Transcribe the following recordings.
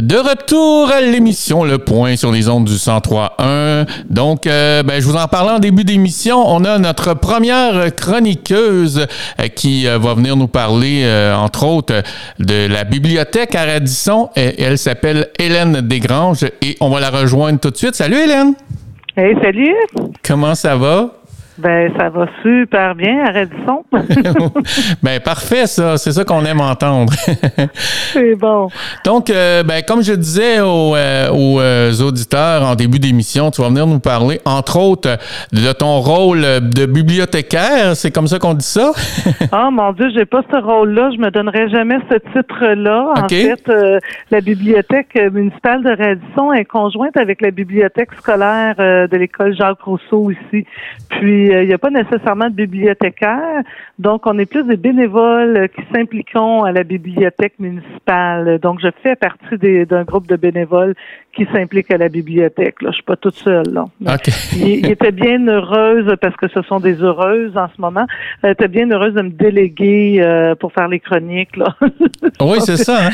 De retour à l'émission Le Point sur les ondes du 103.1. Donc, euh, ben, je vous en parlais en début d'émission. On a notre première chroniqueuse euh, qui euh, va venir nous parler, entre autres, de la bibliothèque à Radisson. elle s'appelle Hélène Desgranges et on va la rejoindre tout de suite. Salut Hélène! Hey, salut! Comment ça va? Ben, ça va super bien à Radisson. ben, parfait, ça. C'est ça qu'on aime entendre. c'est bon. Donc, euh, ben, comme je disais aux, euh, euh, auditeurs en début d'émission, tu vas venir nous parler, entre autres, de ton rôle de bibliothécaire. C'est comme ça qu'on dit ça? oh mon Dieu, j'ai pas ce rôle-là. Je me donnerai jamais ce titre-là. En fait, la bibliothèque municipale de Radisson est conjointe avec la bibliothèque scolaire de l'école Jacques Rousseau ici. Puis, il n'y a pas nécessairement de bibliothécaire. Donc, on est plus des bénévoles qui s'impliquons à la bibliothèque municipale. Donc, je fais partie d'un groupe de bénévoles qui s'impliquent à la bibliothèque. Là. Je suis pas toute seule. Là. Il, était bien heureuse, parce que ce sont des heureuses en ce moment, était bien heureuse de me déléguer euh, pour faire les chroniques. Là. oui, c'est ça. Hein?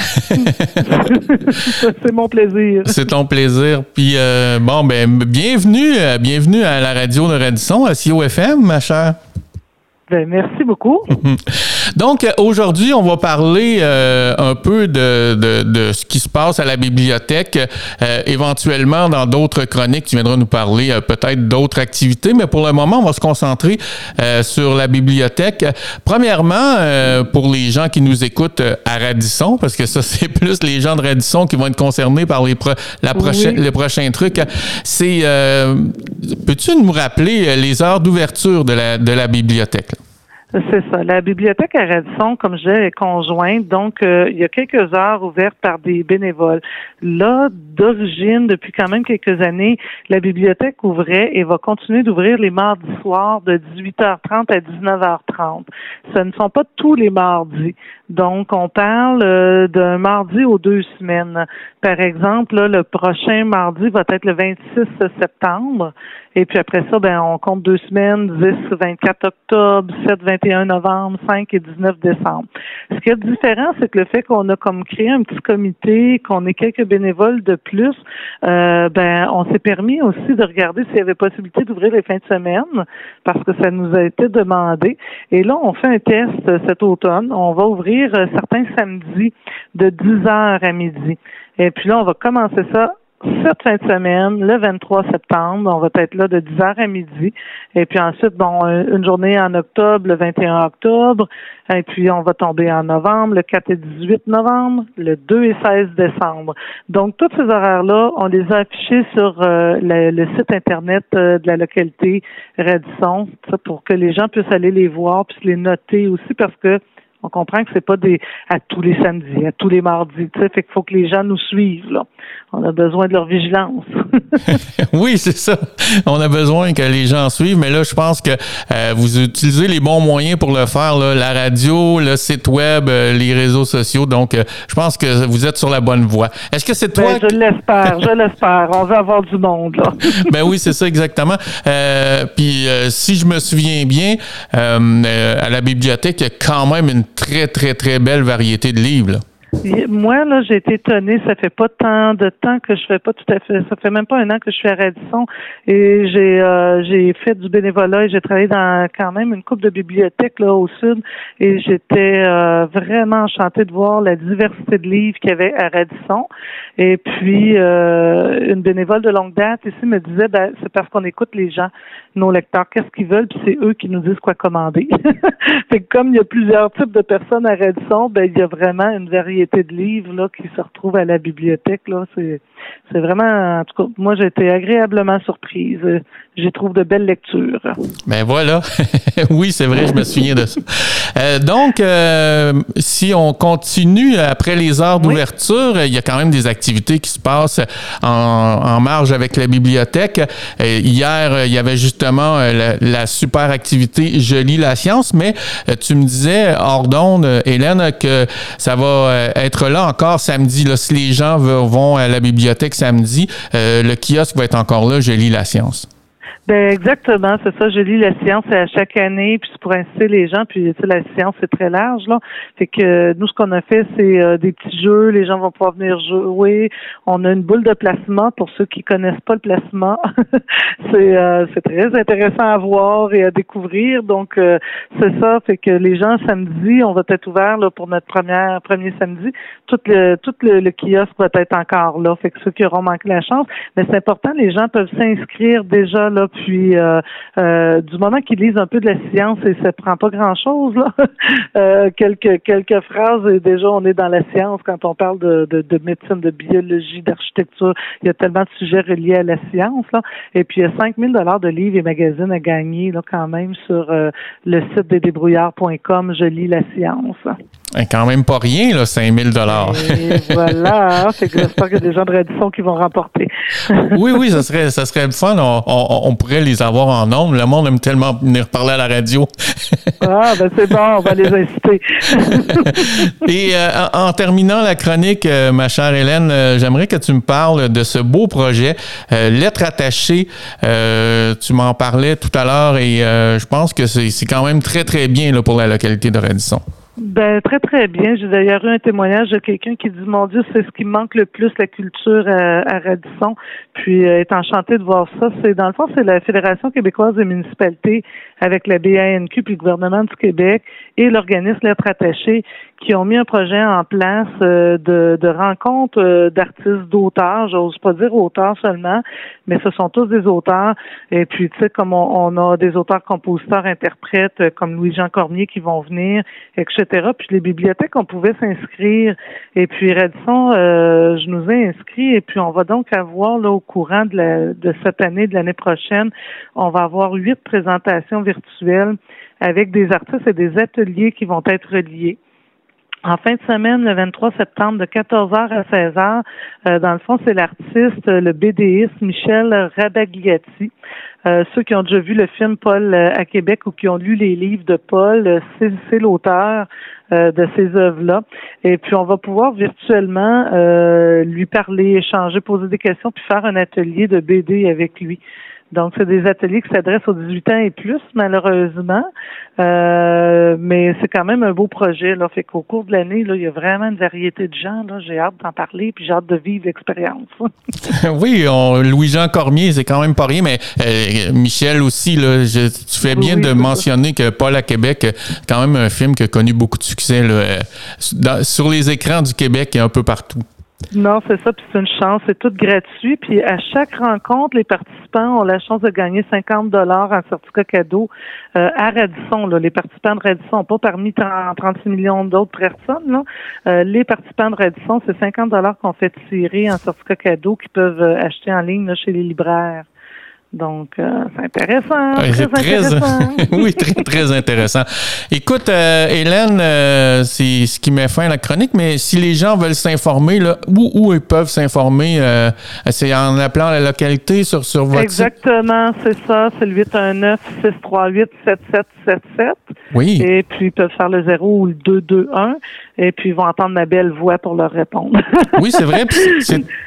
c'est mon plaisir. C'est ton plaisir. Puis, euh, bon, ben, bienvenue, euh, bienvenue à la radio de Radisson, à FM, ma chère. Ben, merci beaucoup. Donc, aujourd'hui, on va parler euh, un peu de, de, ce qui se passe à la bibliothèque, euh, éventuellement dans d'autres chroniques, tu viendras nous parler euh, peut-être d'autres activités, mais pour le moment, on va se concentrer sur la bibliothèque. Premièrement, pour les gens qui nous écoutent à Radisson, parce que ça, c'est plus les gens de Radisson qui vont être concernés par les, la prochaine, les prochains trucs, c'est, peux-tu nous rappeler les heures d'ouverture de la, de la bibliothèque? C'est ça. La bibliothèque à Radisson, comme je disais, est conjointe. Donc, euh, il y a quelques heures ouvertes par des bénévoles. Là, d'origine, depuis quand même quelques années, la bibliothèque ouvrait et va continuer d'ouvrir les mardis soirs de 18h30 à 19h30. Ce ne sont pas tous les mardis. Donc, on parle euh, d'un mardi aux deux semaines. Par exemple, le prochain mardi va être le 26 septembre. Et puis après ça, ben, on compte deux semaines, 10, 24 octobre, 7, 21 novembre, 5 et 19 décembre. Ce qui est différent, c'est que le fait qu'on a comme créé un petit comité, qu'on ait quelques bénévoles de plus, euh, ben, on s'est permis aussi de regarder s'il y avait possibilité d'ouvrir les fins de semaine, parce que ça nous a été demandé. Et là, on fait un test cet automne. On va ouvrir euh, certains samedis de 10 heures à midi. Et puis là, on va commencer ça cette fin de semaine, le 23 septembre. On va être là de 10h à midi. Et puis ensuite, bon, une journée en octobre, le 21 octobre. Et puis, on va tomber en novembre, le 4 et 18 novembre, le 2 et 16 décembre. Donc, tous ces horaires-là, on les a affichés sur euh, le, site Internet euh, de la localité Radisson pour que les gens puissent aller les voir, puissent les noter aussi parce que on comprend que c'est pas des à tous les samedis, à tous les mardis. Tu sais, fait qu'il faut que les gens nous suivent. Là. On a besoin de leur vigilance. oui, c'est ça. On a besoin que les gens suivent, mais là, je pense que euh, vous utilisez les bons moyens pour le faire. Là, la radio, le site web, euh, les réseaux sociaux. Donc, euh, je pense que vous êtes sur la bonne voie. Est-ce que c'est toi? Ben, je l'espère, je l'espère. On veut avoir du monde. Là. ben oui, c'est ça exactement. puis, si je me souviens bien, à la bibliothèque, il y a quand même une très, très, très belle variété de livres. Moi, là, j'ai été étonnée. Ça fait pas tant de temps que je fais pas tout à fait. Ça fait même pas un an que je suis à Radisson et j'ai euh, j'ai fait du bénévolat et j'ai travaillé dans quand même une coupe de bibliothèques là au sud et j'étais euh, vraiment enchantée de voir la diversité de livres qu'il y avait à Radisson. Et puis euh, une bénévole de longue date ici me disait ben, c'est parce qu'on écoute les gens, nos lecteurs, qu'est-ce qu'ils veulent, puis c'est eux qui nous disent quoi commander. fait que comme il y a plusieurs types de personnes à Radisson, ben il y a vraiment une variété de livres là, qui se retrouvent à la bibliothèque. Là, c'est, c'est vraiment, en tout cas, moi j'ai été agréablement surprise. J'y trouve de belles lectures. Ben voilà, oui c'est vrai, je me souviens de ça. Euh, donc, euh, si on continue après les heures d'ouverture, il y a quand même des activités qui se passent en, marge avec la bibliothèque. Euh, hier, il y avait justement la, super activité Je lis la science, mais tu me disais hors d'onde, Hélène, que ça va être là encore samedi. Là, si les gens vont à la bibliothèque samedi, euh, le kiosque va être encore là. Je lis la science. Ben exactement, c'est ça. Je lis la science à chaque année, puis c'est pour inciter les gens. Puis tu sais, la science c'est très large là. Fait que nous, ce qu'on a fait, c'est euh, des petits jeux. Les gens vont pouvoir venir jouer. On a une boule de placement pour ceux qui connaissent pas le placement. c'est euh, c'est très intéressant à voir et à découvrir. Donc euh, c'est ça. Fait que les gens samedi, on va être ouvert là, pour notre première premier samedi. Tout le tout le, le kiosque va être encore là. Fait que ceux qui auront manqué la chance, mais c'est important. Les gens peuvent s'inscrire déjà là puis euh, euh, du moment qu'ils lisent un peu de la science, et ça prend pas grand-chose, là. Euh, quelques, quelques phrases et déjà on est dans la science quand on parle de, de, de médecine, de biologie, d'architecture. Il y a tellement de sujets reliés à la science. Là. Et puis il y a 5000 dollars de livres et magazines à gagner là, quand même sur le site des débrouillards.com. Je lis la science. Et quand même pas rien, là, 5000 dollars. voilà, c'est que j'espère qu'il y a des gens de Radisson qui vont remporter. Oui, oui, ça serait, ça serait fun. On, on, pourrait les avoir en nombre. Le monde aime tellement venir parler à la radio. ah, ben c'est bon, on va les inciter. Et euh, en, terminant la chronique, euh, ma chère Hélène, euh, j'aimerais que tu me parles de ce beau projet, Lettres attachées. tu m'en parlais tout à l'heure et je pense que c'est quand même très, très bien là, pour la localité de Radisson. Ben très très bien. J'ai d'ailleurs eu un témoignage de quelqu'un qui dit mon Dieu, c'est ce qui manque le plus la culture à, à Radisson. Puis euh, est enchanté de voir ça. C'est dans le fond c'est la Fédération québécoise des municipalités avec la BANQ puis le gouvernement du Québec et l'organisme Lettres attachées qui ont mis un projet en place euh, de, de rencontres euh, d'artistes, d'auteurs. J'ose pas dire auteurs seulement, mais ce sont tous des auteurs. Et puis, tu sais, comme on, a des auteurs, compositeurs, interprètes, euh, comme Louis-Jean Cormier qui vont venir, etc. Puis les bibliothèques, on pouvait s'inscrire. Et puis, Radisson, je nous ai inscrits. Et puis, on va donc avoir, là, au courant de, la, de cette année, de l'année prochaine, on va avoir huit présentations virtuelles avec des artistes et des ateliers qui vont être reliés. En fin de semaine, le 23 septembre, de 14h à 16h, euh, dans le fond, c'est l'artiste, le BDiste Michel Rabagliati. Euh, ceux qui ont déjà vu le film Paul euh, à Québec ou qui ont lu les livres de Paul, c'est l'auteur de ces œuvres-là. Et puis, on va pouvoir virtuellement lui parler, échanger, poser des questions, puis faire un atelier de BD avec lui. Donc, c'est des ateliers qui s'adressent aux 18 ans et plus, malheureusement. Euh, mais c'est quand même un beau projet. Là. Fait qu'au cours de l'année, là, il y a vraiment une variété de gens. Là. J'ai hâte d'en parler, puis j'ai hâte de vivre l'expérience. oui, Louis-Jean Cormier, c'est quand même pas rien, mais euh, Michel aussi, là, tu fais bien de mentionner que Paul à Québec, quand même un film qui a connu beaucoup de succès là, euh, sur les écrans du Québec et un peu partout. Non, c'est ça, puis c'est une chance, c'est tout gratuit. Puis à chaque rencontre, les participants ont la chance de gagner 50 dollars en certificat cadeau euh, à Radisson. Les participants de Radisson, pas parmi 36 millions d'autres personnes. Là. Euh, les participants de Radisson, c'est 50 dollars qu'on fait tirer en certificat cadeau qu'ils peuvent euh, acheter en ligne chez les libraires. Donc, euh, c'est intéressant. très, intéressant. oui, très, très intéressant. Écoute, euh, Hélène, euh, c'est ce qui met fin à la chronique, mais si les gens veulent s'informer, où, où ils peuvent s'informer? c'est en appelant la localité sur, sur votre Exactement, c'est ça. C'est le 819-638-7777. Oui. Et puis, ils peuvent faire le 0 ou le 221 et puis ils vont entendre ma belle voix pour leur répondre. oui, c'est vrai.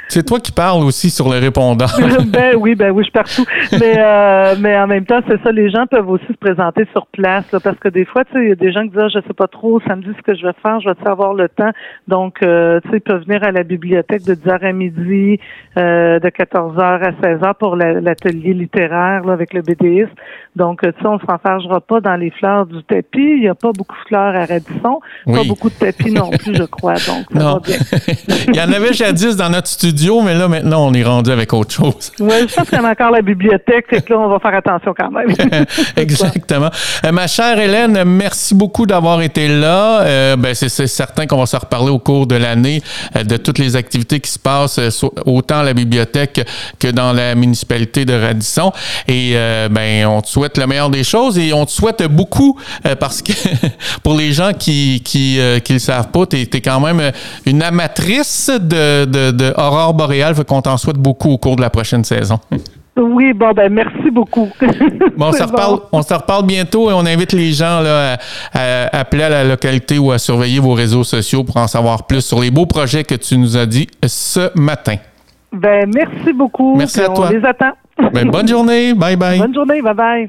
C'est toi qui parles aussi sur le répondant. ben oui, ben oui, je suis partout. Mais, euh, mais en même temps, c'est ça, les gens peuvent aussi se présenter sur place, parce que des fois, tu sais, il y a des gens qui disent, ah, je sais pas trop, samedi, ce que je vais faire, je vais avoir le temps? Donc, euh, tu sais, ils peuvent venir à la bibliothèque de 10h à midi, euh, de 14h à 16h pour l'atelier littéraire là, avec le BDiste. Donc, tu sais, on s'enfargera pas dans les fleurs du tapis. Il n'y a pas beaucoup de fleurs à Radisson, pas beaucoup de tapis non plus, je crois. Donc, ça va bien. Il y en avait jadis dans notre studio, mais là, maintenant, on est rendu avec autre chose. Oui, je pense qu'il y a encore la bibliothèque, et que là, on va faire attention quand même. Exactement. Euh, ma chère Hélène, merci beaucoup d'avoir été là. Euh, ben, c'est certain qu'on va se reparler au cours de l'année euh, de toutes les activités qui se passent autant à la bibliothèque que dans la municipalité de Radisson. Et ben, on te souhaite le meilleur des choses et on te souhaite beaucoup parce que pour les gens qui, qui, qui le savent pas, tu es, quand même une amatrice de, de, de aurore boréale. Fait qu'on t'en souhaite beaucoup au cours de la prochaine saison. Oui, bon, ben merci beaucoup. bon, on se reparle, on se reparle bientôt et on invite les gens là, à, appeler à la localité ou à surveiller vos réseaux sociaux pour en savoir plus sur les beaux projets que tu nous as dit ce matin. Ben merci beaucoup. Merci à toi. On les attend. Ben, bonne journée. Bye bye. Bonne journée. Bye bye.